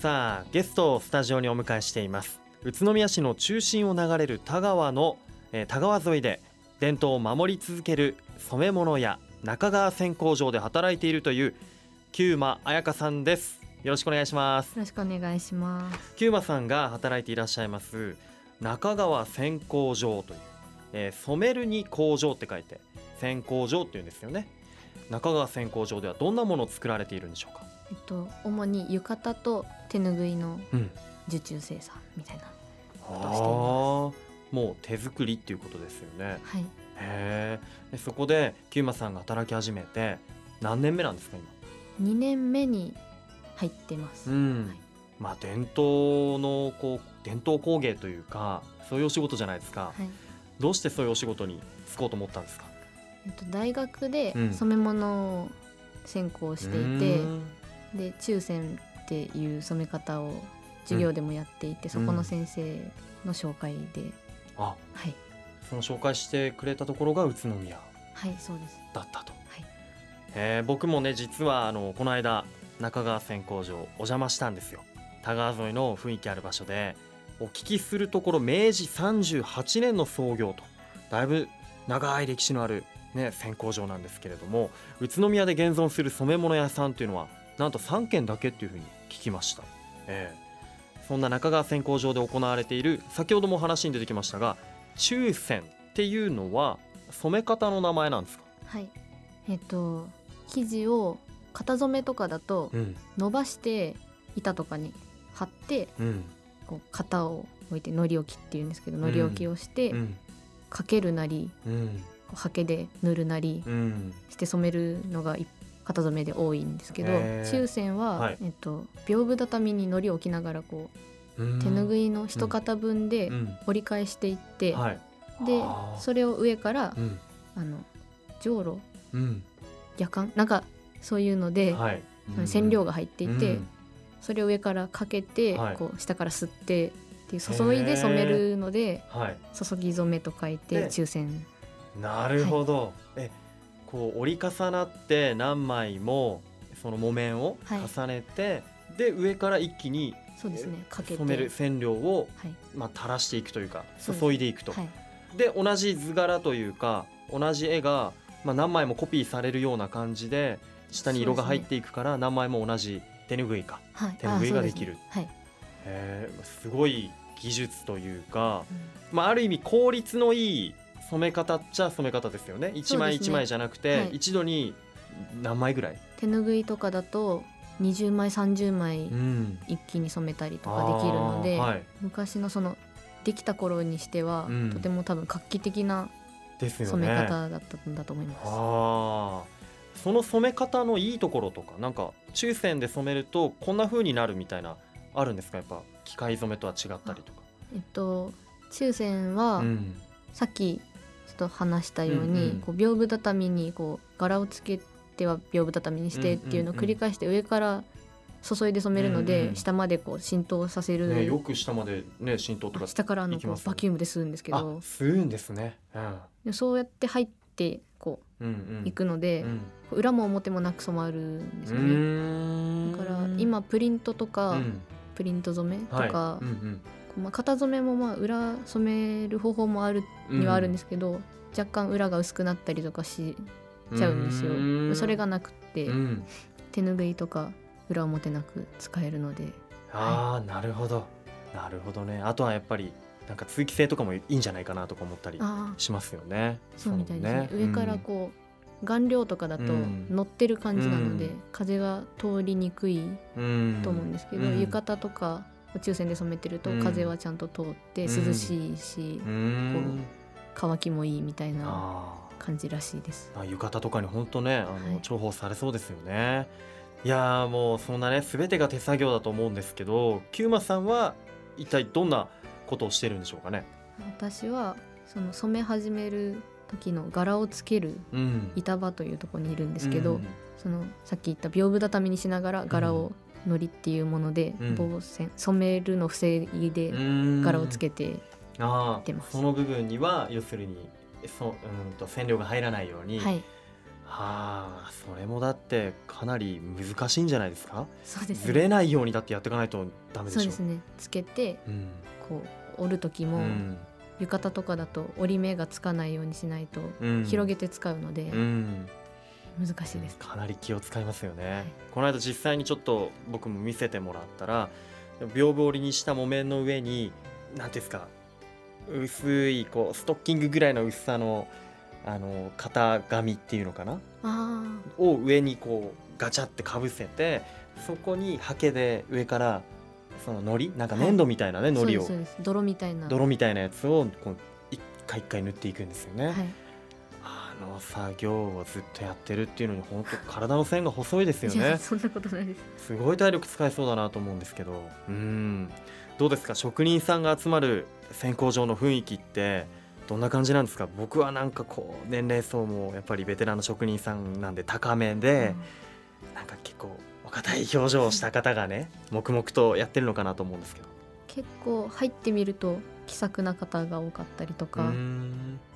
さあゲストをスタジオにお迎えしています。宇都宮市の中心を流れる田川の、えー、田川沿いで伝統を守り続ける染め物屋中川線工場で働いているという久間彩香さんです。よろしくお願いします。よろしくお願いします。久間さんが働いていらっしゃいます中川線工場という、えー、染めるに工場って書いて線工場っていうんですよね中川線工場ではどんなものを作られているんでしょうか？えっと主に浴衣と手ぬぐいの受注生産みたいなことをしています、もう手作りっていうことですよね。はい。へえ。そこで久馬さんが働き始めて何年目なんですか今？2年目に入ってます、うん。はい、まあ伝統のこう伝統工芸というかそういうお仕事じゃないですか、はい、どうしてそういうお仕事に就こうと思ったんですか、えっと、大学で染め物を専攻していて、うん、で中線っていう染め方を授業でもやっていて、うん、そこの先生の紹介で、あ。はい。その紹介してくれたところが宇都宮はいそうです。だったと、はい。えー、僕もね実はあのこの間中川線工場お邪魔したんですよ。田川沿いの雰囲気ある場所でお聞きするところ明治38年の創業とだいぶ長い歴史のあるね線工場なんですけれども宇都宮で現存する染め物屋さんというのはなんと3軒だけっていうふうに聞きました、えー、そんな中川線工場で行われている先ほども話に出てきましたが中線っていうのは染め方の名前なんですか？はい。えっと生地を型染めとかだと伸ばして板とかに貼って、うん、こう型を置いてのり置きっていうんですけどのり置きをして、うん、かけるなり、うん、ハケで塗るなりして染めるのが型染めで多いんですけど中線は、はい、えっと、屏風畳にのりを置きながらこう手ぬぐいの一型分で折り返していって、はい、でそれを上から、あのじょうろ、夜間なんかそういうので、はい、染料が入っていて、それを上からかけて、こう下から吸ってっていう注いで染めるので、注ぎ染めと書いて中線。なるほど、はい、えこう折り重なって何枚もその木綿を重ねて、はい、で上から一気にそうですね。かけ染める染料を、はい、まあ、垂らしていくというか注いでいくと。で同じ図柄というか同じ絵が、まあ、何枚もコピーされるような感じで下に色が入っていくから、何枚も同じ手ぬぐいか、手ぬぐいができる。はい、えすごい技術というか、うん、まあ、ある意味効率のいい染め方っちゃ染め方ですよね。一枚一枚じゃなくて、はい、一度に何枚ぐらい？手ぬぐいとかだと20枚30枚一気に染めたりとかできるので、うんはい、昔のそのできた頃にしては、うん、とても多分画期的な染め方だったんだと思います。あその染め方のいいところとかなんか中線で染めるとこんな風になるみたいなあるんですか？やっぱ機械染めとは違ったりとか。えっと中線は、うん、さっきと話したように、うんうん、こう屏風畳にこう柄をつけては屏風畳にしてっていうのを繰り返して上から注いで染めるので、うんうん、下までこう浸透させる、ね、よく下までね浸透とか下からのこうバキュームで吸うんですけど。吸うんですね、うん、そうやって入ってこう、うんうん、いくので、うん、裏も表もなく染まるんですよね。だから今プリントとか、うん、プリント染めとか、はい。うんうんまあ、型染めもまあ裏染める方法もあるにはあるんですけど、若干裏が薄くなったりとかしちゃうんですよ。それがなくて、手ぬぐいとか裏表なく使えるので。ああ、なるほど。なるほどね。あとはやっぱりなんか通気性とかもいいんじゃないかなとか思ったりしますよね。そうみたいですね。上からこう、顔料とかだと乗ってる感じなので、うん、風が通りにくいと思うんですけど、うん、浴衣とか宇宙船で染めてると風はちゃんと通って涼しいし、こう乾きもいいみたいな感じらしいです。あ浴衣とかに本当ねあの、重宝されそうですよね。いやもうそんなね全てが手作業だと思うんですけどキューマさんは一体どんなことをしてるんでしょうかね？私はその染め始める時の柄をつける板場というところにいるんですけど、うん、そのさっき言った屏風畳にしながら柄をのりっていうもので、防線染めるの防いで柄をつけてあその部分には要するにそうんと染料が入らないように、はい、はあそれもだってかなり難しいんじゃないですか？そうです、ね、ずれないようにだってやっていかないとダメでしょ。そうですね。つけて、うん、こう折る時も、うん、浴衣とかだと折り目がつかないようにしないと、広げて使うので、難しいです。かなり気を使いますよね、はい、この間実際にちょっと僕も見せてもらったら屏風折りにした木綿の上に何ていうんですか薄いこうストッキングぐらいの薄さのあの型紙っていうのかな？を上にこうガチャってかぶせてそこにハケで上からその糊？なんか粘土みたいなね、はい、糊を泥みたいな。泥みたいなやつをこう一回一回塗っていくんですよね。はい、あの作業をずっとやってるっていうのに本当体の線が細いですよね。そんなことないです。すごい体力使えそうだなと思うんですけど、うん。どうですか？職人さんが集まる選考場の雰囲気ってどんな感じなんですか？僕はなんかこう年齢層もやっぱりベテランの職人さんなんで高めで、うん、なんか結構お堅い表情をした方がね 黙々とやってるのかなと思うんですけど。結構入ってみると気さくな方が多かったりとか。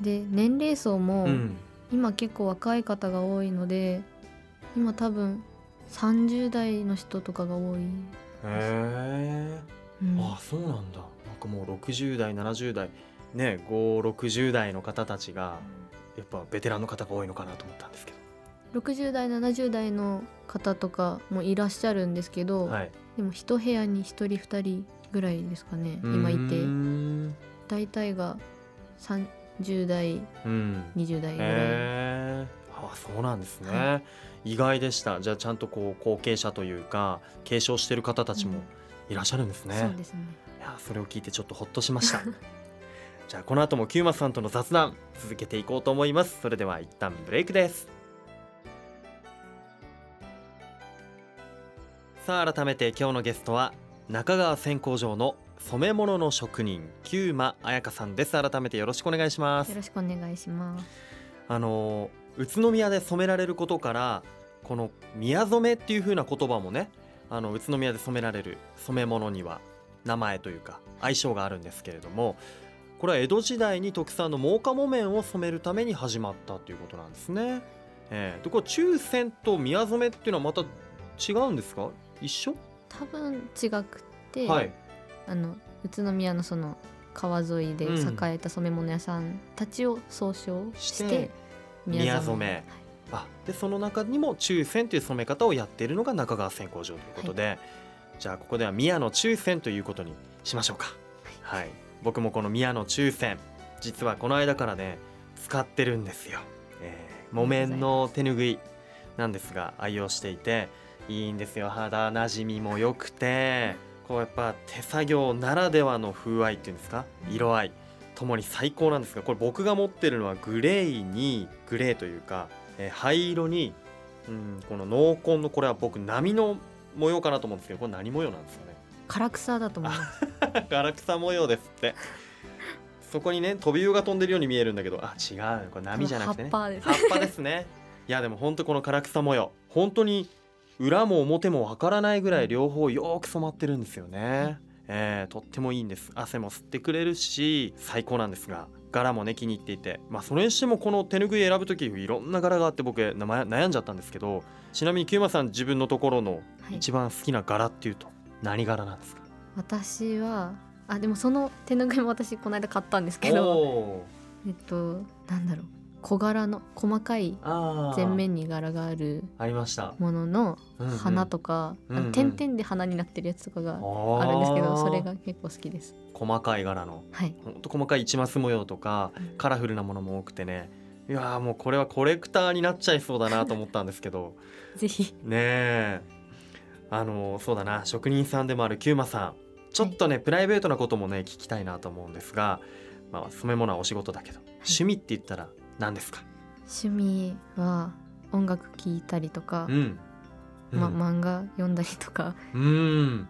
で年齢層も今結構若い方が多いので今多分30代の人とかが多いへえうん、ああそうなんだ。なんかもう60代70代ね560代の方たちがやっぱベテランの方が多いのかなと思ったんですけど。60代70代の方とかもいらっしゃるんですけど、はい、でも一部屋に1人2人ぐらいですかね今いて。大体が30代、うん、20代ぐらい。ああそうなんですね、はい、意外でしたじゃあちゃんとこう後継者というか継承してる方たちも、うんいらっしゃるんですね。そうですね。いやそれを聞いてちょっとほっとしました。じゃあこの後もキューマさんとの雑談続けていこうと思います。それでは一旦ブレイクです。さあ改めて今日のゲストは中川線工場の染め物の職人キュ香さんです。改めてよろしくお願いします。よろしくお願いします。あの宇都宮で染められることからこの宮染めっていう風な言葉もねあの宇都宮で染められる染め物には名前というか相性があるんですけれどもこれは江戸時代に特産の真岡木綿を染めるために始まったということなんですね。えー、でこれ中線と宮染めっていうのはまた違うんですか？一緒？多分違くて、はい、あの宇都宮のその川沿いで栄えた染め物屋さんたちを総称して、宮染め、はい。あでその中にも中線という染め方をやっているのが中川線工場ということで、はい、じゃあここでは宮野中線ということにしましょうか、はい、はい、僕もこの宮野中線実はこの間からね使ってるんですよ、えー、木綿の手ぬぐいなんですが愛用していていいんですよ。肌なじみも良くてこうやっぱ手作業ならではの風合いっていうんですか？色合い。ともに最高なんですがこれ僕が持ってるのはグレーにグレーというかえー、灰色に、うん、この濃紺のこれは僕波の模様かなと思うんですけどこれ何模様なんですかね？唐草だと思います。唐草模様ですって。そこにね飛び魚が飛んでるように見えるんだけどあ違う。これ波じゃなくてね。葉っぱですね。いやでも本当この唐草模様。本当に裏も表もわからないぐらい両方よく染まってるんですよね、えー、とってもいいんです。汗も吸ってくれるし最高なんですが柄もね気に入っていて。まあそれにしてもこの手ぬぐい選ぶ時いろんな柄があって僕悩んじゃったんですけどちなみにキューマさん自分のところの一番好きな柄っていうと何柄なんですか、私はあでもその手ぬぐいも私この間買ったんですけどえっとなんだろう小柄の細かい前面に柄があるものの花とか、点々で花になってるやつとかがあるんですけどそれが結構好きです。細かい柄の、はい、ほんと細かい市松模様とか、カラフルなものも多くてね。いやもうこれはコレクターになっちゃいそうだなと思ったんですけど。ぜひ。ねえ。あのそうだな。職人さんでもあるキューマさん。ちょっとね、はい、プライベートなこともね聞きたいなと思うんですが、まあ、染め物はお仕事だけど、はい、趣味って言ったら何ですか？趣味は音楽聴いたりとか、うん。うん、ま、漫画読んだりとか。うん。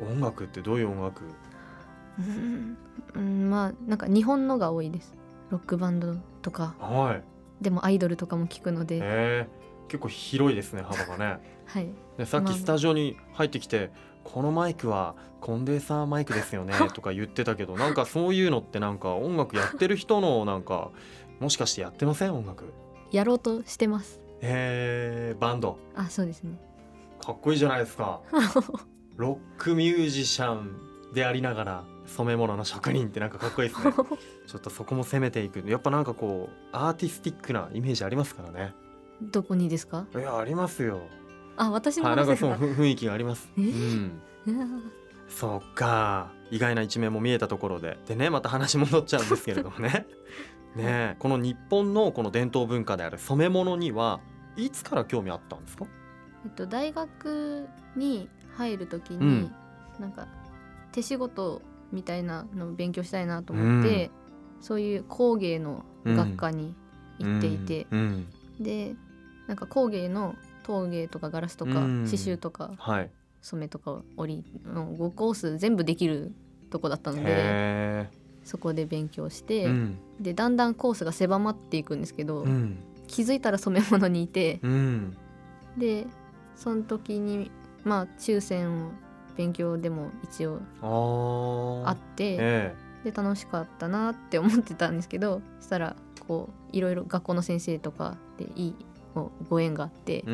音楽ってどういう音楽？うん、まあなんか日本のが多いです。ロックバンドとか、はい、でもアイドルとかも聞くので、え。ー、結構広いですね幅がね。はい。でさっきスタジオに入ってきて、このマイクはコンデンサーマイクですよね とか言ってたけどなんかそういうのってなんか音楽やってる人のなんかもしかしてやってません？音楽。やろうとしてます。へえバンド。あそうですね。かっこいいじゃないですか。ロックミュージシャンでありながら染め物の職人ってなんかかっこいいですね。ちょっとそこも攻めていく。やっぱなんかこうアーティスティックなイメージありますからね？どこにですか？いやありますよ。あ私のはい、なんかその雰囲気があります、えうん。そうか意外な一面も見えたところで。でねまた話戻っちゃうんですけれどもねねこの日本のこの伝統文化である染め物にはいつから興味あったんですか？えっと大学に入る時に、うん、なんか手仕事みたいなのを勉強したいなと思って、うん、そういう工芸の学科に行っていて、うん、でなんか工芸の陶芸とかガラスとか刺繍とか、はい、染めとか織りの5コース全部できるとこだったのでそこで勉強して、うん、でだんだんコースが狭まっていくんですけど、うん、気づいたら染め物にいて、うん、でその時にまあ抽選を勉強でも一応あって、えー、で楽しかったなって思ってたんですけどそしたらこういろいろ学校の先生とかでいいご縁があって、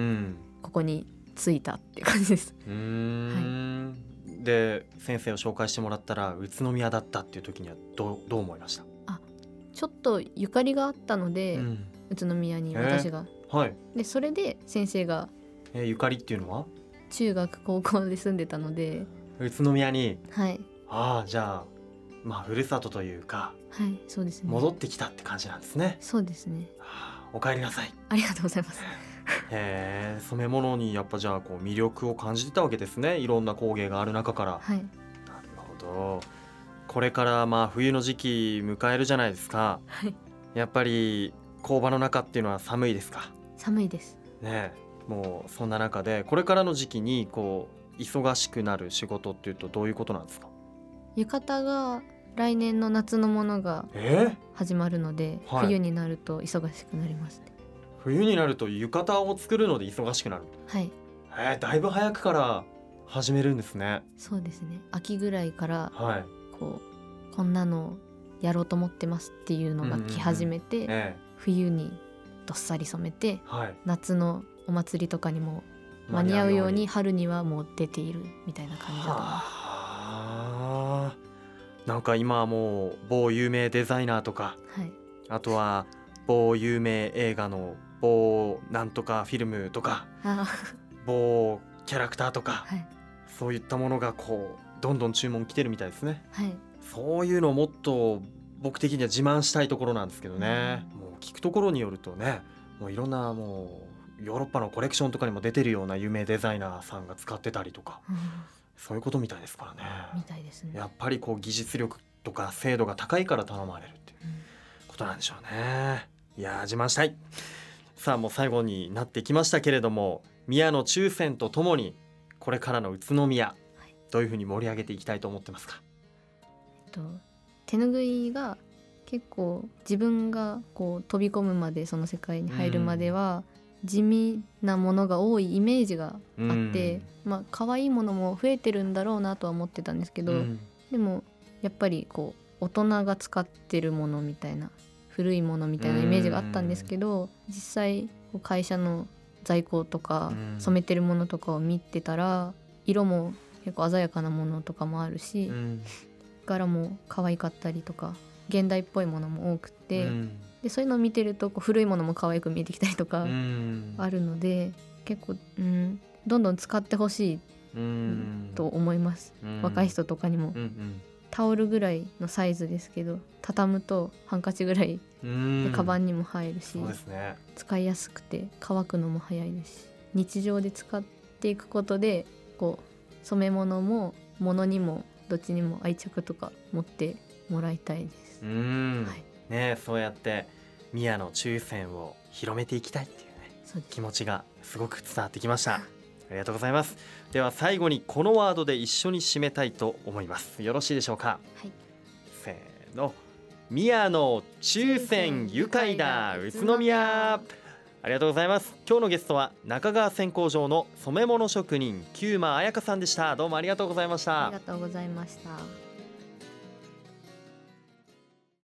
ここについたって感じです。はい、で先生を紹介してもらったら宇都宮だったっていう時にはどうどう思いました？あちょっとゆかりがあったので、うん、宇都宮に私が。えー、はい、でそれで先生が、えー、ゆかりっていうのは？中学高校で住んでたので宇都宮に？はい。ああじゃあまあふるさとというかはいそうですね。戻ってきたって感じなんですね。そうですね、はあ、お帰りなさい。ありがとうございますへえ染め物にやっぱじゃあこう魅力を感じてたわけですね。いろんな工芸がある中から。はい。なるほど。これからまあ冬の時期迎えるじゃないですか、はい、やっぱり工場の中っていうのは寒いですか？寒いです。ねもうそんな中でこれからの時期にこう忙しくなる仕事っていうとどういうことなんですか？浴衣が来年の夏のものが始まるので、はい、冬になると忙しくなりますね冬になると浴衣を作るので忙しくなる。はい。えー、だいぶ早くから始めるんですね。そうですね。秋ぐらいからはい。こうこんなのやろうと思ってますっていうのが来始めて、うんうんうん。ええ、冬にどっさり染めて、はい、夏のお祭りとかにも間に合うように春にはもう出ているみたいな感じだと思います。なんか今はもう某有名デザイナーとか、はい、あとは某有名映画の某なんとかフィルムとか某キャラクターとか、はい、そういったものがこうどんどん注文来てるみたいですね。はい、そういうのをもっと僕的には自慢したいところなんですけどね、うん、もう聞くところによるとねもういろんなもうヨーロッパのコレクションとかにも出てるような有名デザイナーさんが使ってたりとか、うん、そういうことみたいですからね。みたいですね。やっぱりこう技術力とか精度が高いから頼まれるっていうことなんでしょうね。いや自慢したい。さあもう最後になってきましたけれども宮野抽選とともにこれからの宇都宮、はい、どういうふうに盛り上げていきたいと思ってますか、えっと、手ぬぐいが結構自分がこう飛び込むまでその世界に入るまでは、地味なものが多いイメージがあって、まあ可愛いものも増えてるんだろうなとは思ってたんですけど、でもやっぱりこう大人が使ってるものみたいな古いものみたいなイメージがあったんですけど実際会社の在庫とか染めてるものとかを見てたら色も結構鮮やかなものとかもあるし柄も可愛かったりとか現代っぽいものも多くてでそういうのを見てるとこう古いものも可愛く見えてきたりとかあるので結構、うん、どんどん使ってほしいと思います。若い人とかにも。タオルぐらいのサイズですけど畳むとハンカチぐらいでカバンにも入るし、ね、使いやすくて乾くのも早いですし日常で使っていくことでこう染め物も物にもどっちにも愛着とか持ってもらいたいです。うん、はい、ねそうやって宮の抽選を広めていきたいっていうね気持ちがすごく伝わってきました。ありがとうございます。では最後にこのワードで一緒に締めたいと思います。よろしいでしょうか？はい。せーの。宮野抽選愉快だ。宇都宮。ありがとうございます。今日のゲストは中川線工場の染め物職人久間彩香さんでした。どうもありがとうございました。ありがとうございました